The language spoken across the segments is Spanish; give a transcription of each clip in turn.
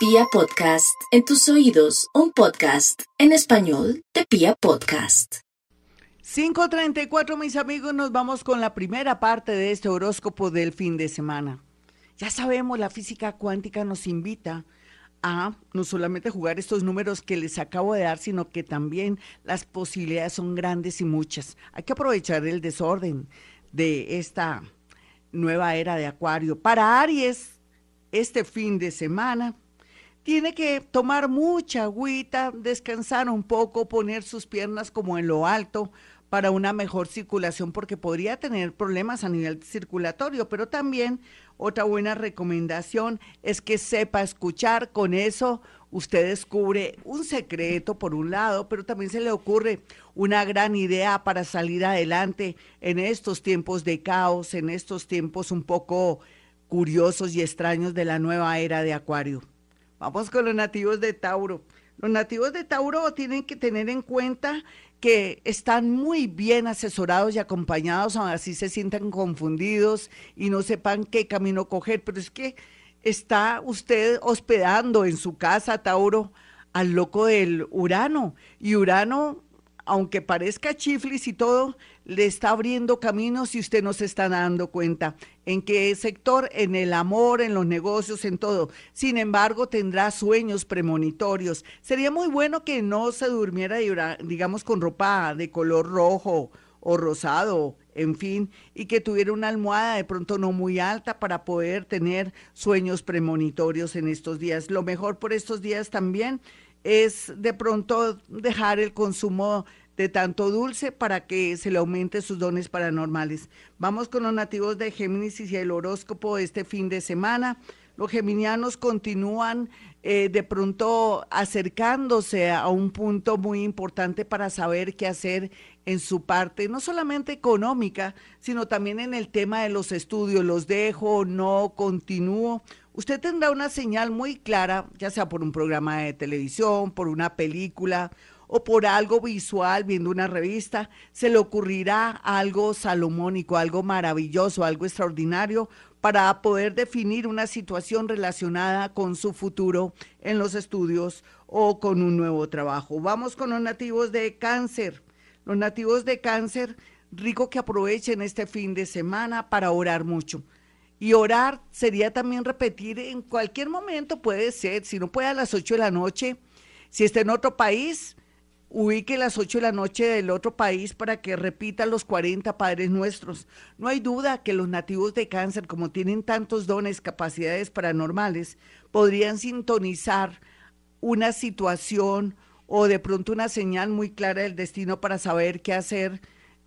Pia Podcast, en tus oídos, un podcast en español de Pia Podcast. 5.34 mis amigos, nos vamos con la primera parte de este horóscopo del fin de semana. Ya sabemos, la física cuántica nos invita a no solamente jugar estos números que les acabo de dar, sino que también las posibilidades son grandes y muchas. Hay que aprovechar el desorden de esta nueva era de Acuario. Para Aries, este fin de semana, tiene que tomar mucha agüita, descansar un poco, poner sus piernas como en lo alto para una mejor circulación, porque podría tener problemas a nivel circulatorio, pero también otra buena recomendación es que sepa escuchar. Con eso usted descubre un secreto por un lado, pero también se le ocurre una gran idea para salir adelante en estos tiempos de caos, en estos tiempos un poco curiosos y extraños de la nueva era de Acuario. Vamos con los nativos de Tauro. Los nativos de Tauro tienen que tener en cuenta que están muy bien asesorados y acompañados, así se sientan confundidos y no sepan qué camino coger, pero es que está usted hospedando en su casa, Tauro, al loco del Urano. Y Urano aunque parezca chiflis y todo, le está abriendo caminos y usted no se está dando cuenta. ¿En qué sector? En el amor, en los negocios, en todo. Sin embargo, tendrá sueños premonitorios. Sería muy bueno que no se durmiera, digamos, con ropa de color rojo o rosado, en fin, y que tuviera una almohada de pronto no muy alta para poder tener sueños premonitorios en estos días. Lo mejor por estos días también es de pronto dejar el consumo de tanto dulce para que se le aumente sus dones paranormales. Vamos con los nativos de Géminis y el horóscopo este fin de semana. Los geminianos continúan eh, de pronto acercándose a un punto muy importante para saber qué hacer en su parte, no solamente económica, sino también en el tema de los estudios. Los dejo, no continúo usted tendrá una señal muy clara, ya sea por un programa de televisión, por una película o por algo visual, viendo una revista, se le ocurrirá algo salomónico, algo maravilloso, algo extraordinario para poder definir una situación relacionada con su futuro en los estudios o con un nuevo trabajo. Vamos con los nativos de cáncer. Los nativos de cáncer, rico que aprovechen este fin de semana para orar mucho y orar sería también repetir en cualquier momento, puede ser, si no puede a las 8 de la noche, si está en otro país, ubique las 8 de la noche del otro país para que repita los 40 Padres Nuestros. No hay duda que los nativos de cáncer, como tienen tantos dones, capacidades paranormales, podrían sintonizar una situación o de pronto una señal muy clara del destino para saber qué hacer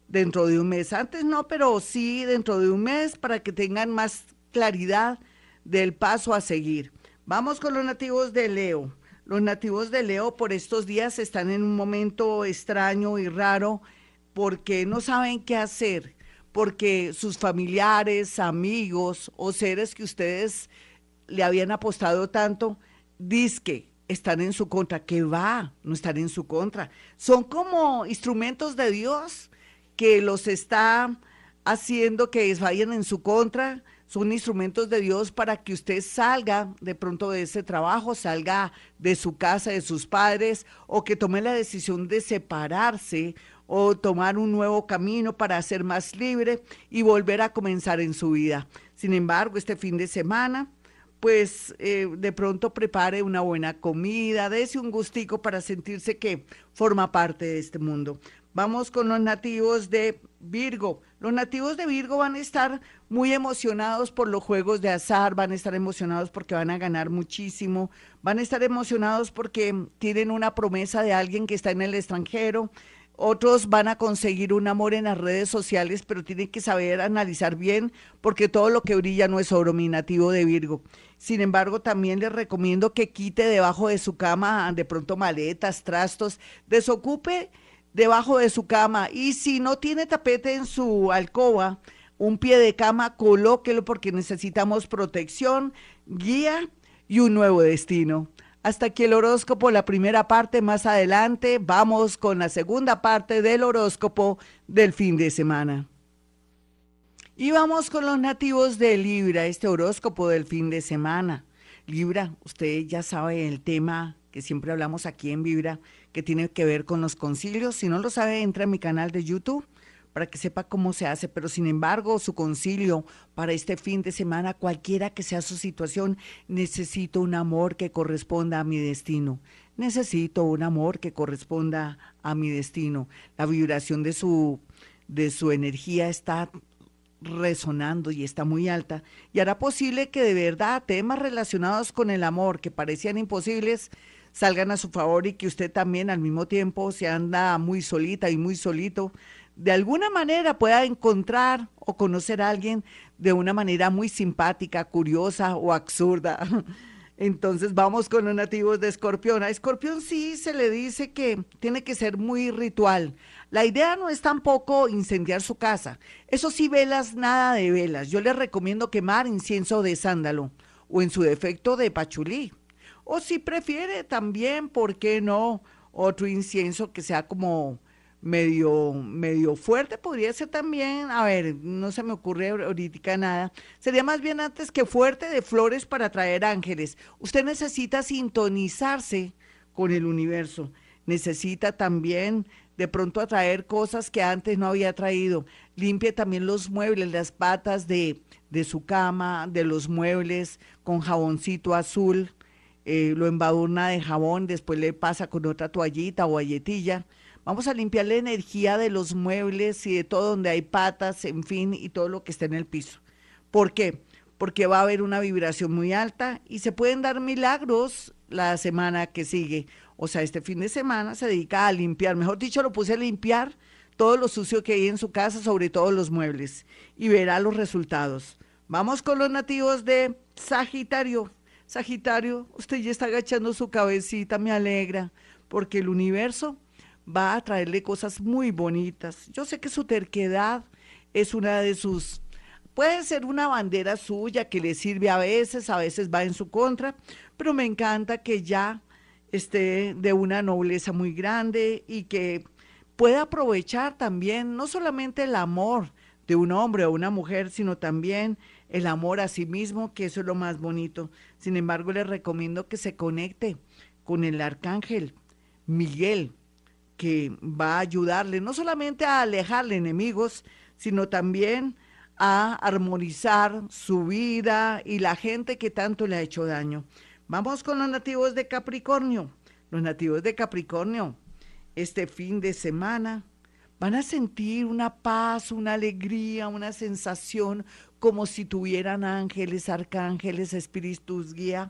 dentro de un mes. Antes no, pero sí dentro de un mes para que tengan más claridad del paso a seguir. Vamos con los nativos de Leo. Los nativos de Leo por estos días están en un momento extraño y raro porque no saben qué hacer, porque sus familiares, amigos o seres que ustedes le habían apostado tanto, disque están en su contra, que va, no están en su contra. Son como instrumentos de Dios que los está haciendo que vayan en su contra, son instrumentos de Dios para que usted salga de pronto de ese trabajo, salga de su casa, de sus padres, o que tome la decisión de separarse o tomar un nuevo camino para ser más libre y volver a comenzar en su vida. Sin embargo, este fin de semana, pues eh, de pronto prepare una buena comida, dése un gustico para sentirse que forma parte de este mundo. Vamos con los nativos de Virgo. Los nativos de Virgo van a estar muy emocionados por los juegos de azar, van a estar emocionados porque van a ganar muchísimo, van a estar emocionados porque tienen una promesa de alguien que está en el extranjero. Otros van a conseguir un amor en las redes sociales, pero tienen que saber analizar bien porque todo lo que brilla no es oro, mi nativo de Virgo. Sin embargo, también les recomiendo que quite debajo de su cama de pronto maletas, trastos, desocupe debajo de su cama y si no tiene tapete en su alcoba, un pie de cama, colóquelo porque necesitamos protección, guía y un nuevo destino. Hasta aquí el horóscopo, la primera parte, más adelante vamos con la segunda parte del horóscopo del fin de semana. Y vamos con los nativos de Libra, este horóscopo del fin de semana. Libra, usted ya sabe el tema que siempre hablamos aquí en Vibra, que tiene que ver con los concilios. Si no lo sabe, entra en mi canal de YouTube para que sepa cómo se hace, pero sin embargo su concilio para este fin de semana, cualquiera que sea su situación, necesito un amor que corresponda a mi destino. Necesito un amor que corresponda a mi destino. La vibración de su, de su energía está resonando y está muy alta y hará posible que de verdad temas relacionados con el amor que parecían imposibles salgan a su favor y que usted también al mismo tiempo se anda muy solita y muy solito, de alguna manera pueda encontrar o conocer a alguien de una manera muy simpática, curiosa o absurda. Entonces vamos con los nativos de Escorpión. A Escorpión sí se le dice que tiene que ser muy ritual. La idea no es tampoco incendiar su casa. Eso sí, velas, nada de velas. Yo le recomiendo quemar incienso de sándalo o en su defecto de pachulí. O si prefiere también, ¿por qué no? Otro incienso que sea como medio, medio fuerte, podría ser también, a ver, no se me ocurre ahorita nada, sería más bien antes que fuerte de flores para traer ángeles. Usted necesita sintonizarse con el universo, necesita también de pronto atraer cosas que antes no había traído. Limpie también los muebles, las patas de, de su cama, de los muebles con jaboncito azul, eh, lo embadurna de jabón, después le pasa con otra toallita o galletilla Vamos a limpiar la energía de los muebles y de todo donde hay patas, en fin, y todo lo que está en el piso. ¿Por qué? Porque va a haber una vibración muy alta y se pueden dar milagros la semana que sigue. O sea, este fin de semana se dedica a limpiar, mejor dicho, lo puse a limpiar todo lo sucio que hay en su casa, sobre todo los muebles, y verá los resultados. Vamos con los nativos de Sagitario. Sagitario, usted ya está agachando su cabecita, me alegra, porque el universo va a traerle cosas muy bonitas. Yo sé que su terquedad es una de sus, puede ser una bandera suya que le sirve a veces, a veces va en su contra, pero me encanta que ya esté de una nobleza muy grande y que pueda aprovechar también no solamente el amor de un hombre o una mujer, sino también el amor a sí mismo, que eso es lo más bonito. Sin embargo, le recomiendo que se conecte con el arcángel Miguel, que va a ayudarle no solamente a alejarle enemigos, sino también a armonizar su vida y la gente que tanto le ha hecho daño. Vamos con los nativos de Capricornio. Los nativos de Capricornio, este fin de semana, van a sentir una paz, una alegría, una sensación como si tuvieran ángeles, arcángeles, espíritus guía,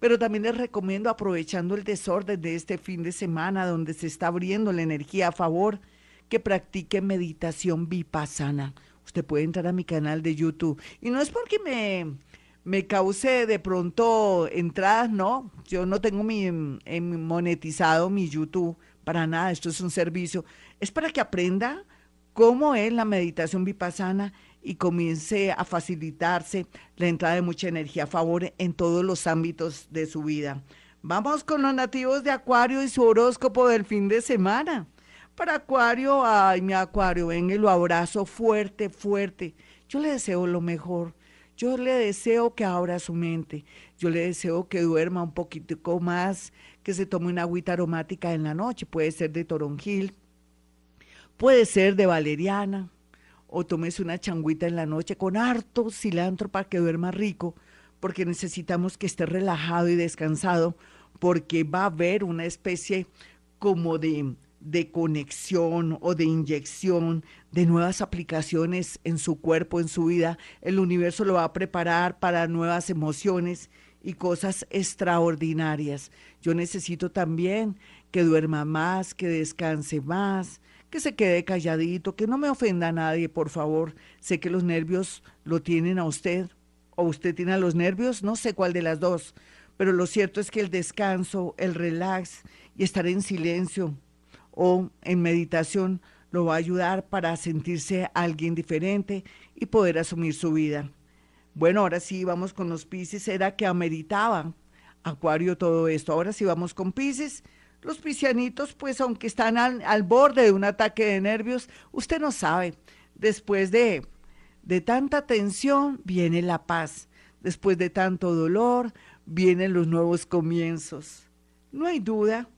pero también les recomiendo, aprovechando el desorden de este fin de semana, donde se está abriendo la energía a favor, que practique meditación vipassana. Usted puede entrar a mi canal de YouTube. Y no es porque me, me cause de pronto entradas, no. Yo no tengo mi, monetizado mi YouTube para nada. Esto es un servicio. Es para que aprenda cómo es la meditación vipassana y comience a facilitarse la entrada de mucha energía a favor en todos los ámbitos de su vida. Vamos con los nativos de Acuario y su horóscopo del fin de semana. Para Acuario, ay, mi Acuario, venga y lo abrazo fuerte, fuerte. Yo le deseo lo mejor. Yo le deseo que abra su mente. Yo le deseo que duerma un poquitico más, que se tome una agüita aromática en la noche. Puede ser de toronjil, puede ser de valeriana, o tomes una changuita en la noche con harto cilantro para que duerma rico, porque necesitamos que esté relajado y descansado, porque va a haber una especie como de, de conexión o de inyección de nuevas aplicaciones en su cuerpo, en su vida. El universo lo va a preparar para nuevas emociones y cosas extraordinarias. Yo necesito también que duerma más, que descanse más, que se quede calladito, que no me ofenda a nadie, por favor. Sé que los nervios lo tienen a usted o usted tiene a los nervios, no sé cuál de las dos, pero lo cierto es que el descanso, el relax y estar en silencio o en meditación lo va a ayudar para sentirse alguien diferente y poder asumir su vida. Bueno, ahora sí vamos con los Pisces, era que ameritaba Acuario todo esto. Ahora sí vamos con Pisces los piscianitos, pues aunque están al, borde de un ataque de nervios, usted no sabe. Después de, de tanta tensión viene la paz. Después de tanto dolor vienen los nuevos comienzos. No hay duda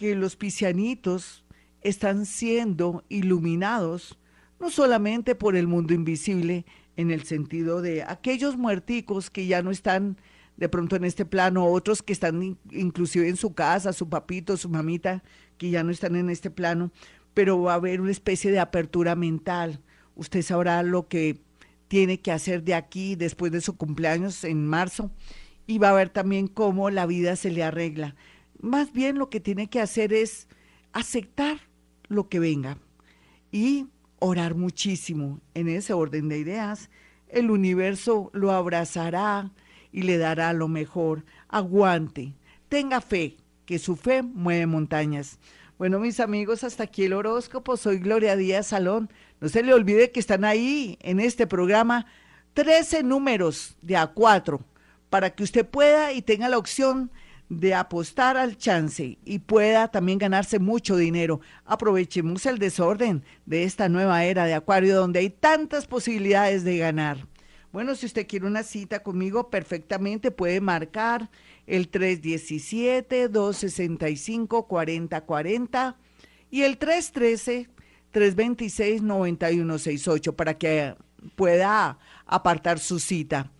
que los piscianitos están siendo iluminados no solamente por el mundo invisible, en el sentido de aquellos muerticos que ya no están de pronto en este plano, otros que están inclusive en su casa, su papito, su mamita, que ya no están en este plano, pero va a haber una especie de apertura mental. Usted sabrá lo que tiene que hacer de aquí después de su cumpleaños en marzo y va a ver también cómo la vida se le arregla. Más bien lo que tiene que hacer es aceptar lo que venga y orar muchísimo en ese orden de ideas. El universo lo abrazará y le dará lo mejor. Aguante, tenga fe, que su fe mueve montañas. Bueno, mis amigos, hasta aquí el horóscopo. Soy Gloria Díaz Salón. No se le olvide que están ahí en este programa 13 números de A4 para que usted pueda y tenga la opción de apostar al chance y pueda también ganarse mucho dinero. Aprovechemos el desorden de esta nueva era de Acuario donde hay tantas posibilidades de ganar. Bueno, si usted quiere una cita conmigo, perfectamente puede marcar el 317-265-4040 y el 313-326-9168 para que pueda apartar su cita.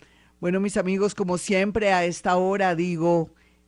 Bueno, mis amigos, como siempre a esta hora digo,